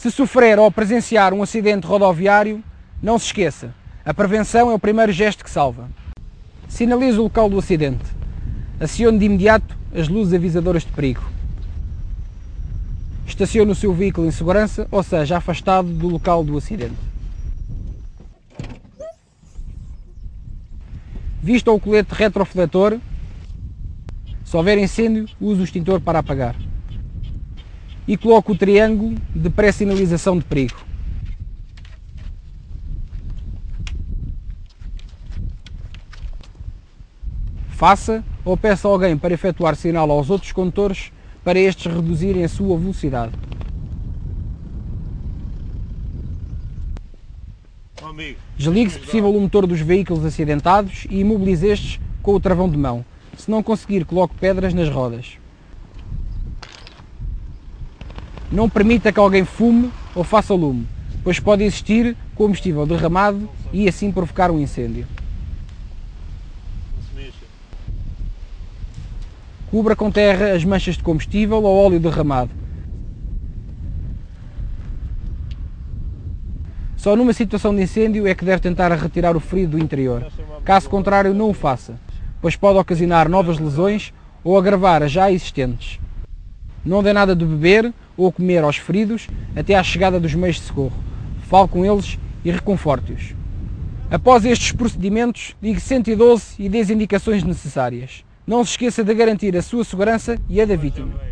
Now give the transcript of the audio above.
Se sofrer ou presenciar um acidente rodoviário, não se esqueça, a prevenção é o primeiro gesto que salva. Sinalize o local do acidente. Acione de imediato as luzes avisadoras de perigo. Estacione o seu veículo em segurança, ou seja, afastado do local do acidente. Vista o colete retrofletor. Se houver incêndio, use o extintor para apagar. E coloque o triângulo de pré-sinalização de perigo. Faça ou peça alguém para efetuar sinal aos outros condutores para estes reduzirem a sua velocidade. Desligue, se possível, o motor dos veículos acidentados e imobilize estes com o travão de mão. Se não conseguir, coloque pedras nas rodas. Não permita que alguém fume ou faça lume, pois pode existir combustível derramado e assim provocar um incêndio. Cubra com terra as manchas de combustível ou óleo derramado. Só numa situação de incêndio é que deve tentar retirar o ferido do interior. Caso contrário, não o faça, pois pode ocasionar novas lesões ou agravar as já existentes. Não dê nada de beber ou comer aos feridos até à chegada dos meios de socorro. Fale com eles e reconforte-os. Após estes procedimentos, ligue 112 e dê as indicações necessárias. Não se esqueça de garantir a sua segurança e a da vítima.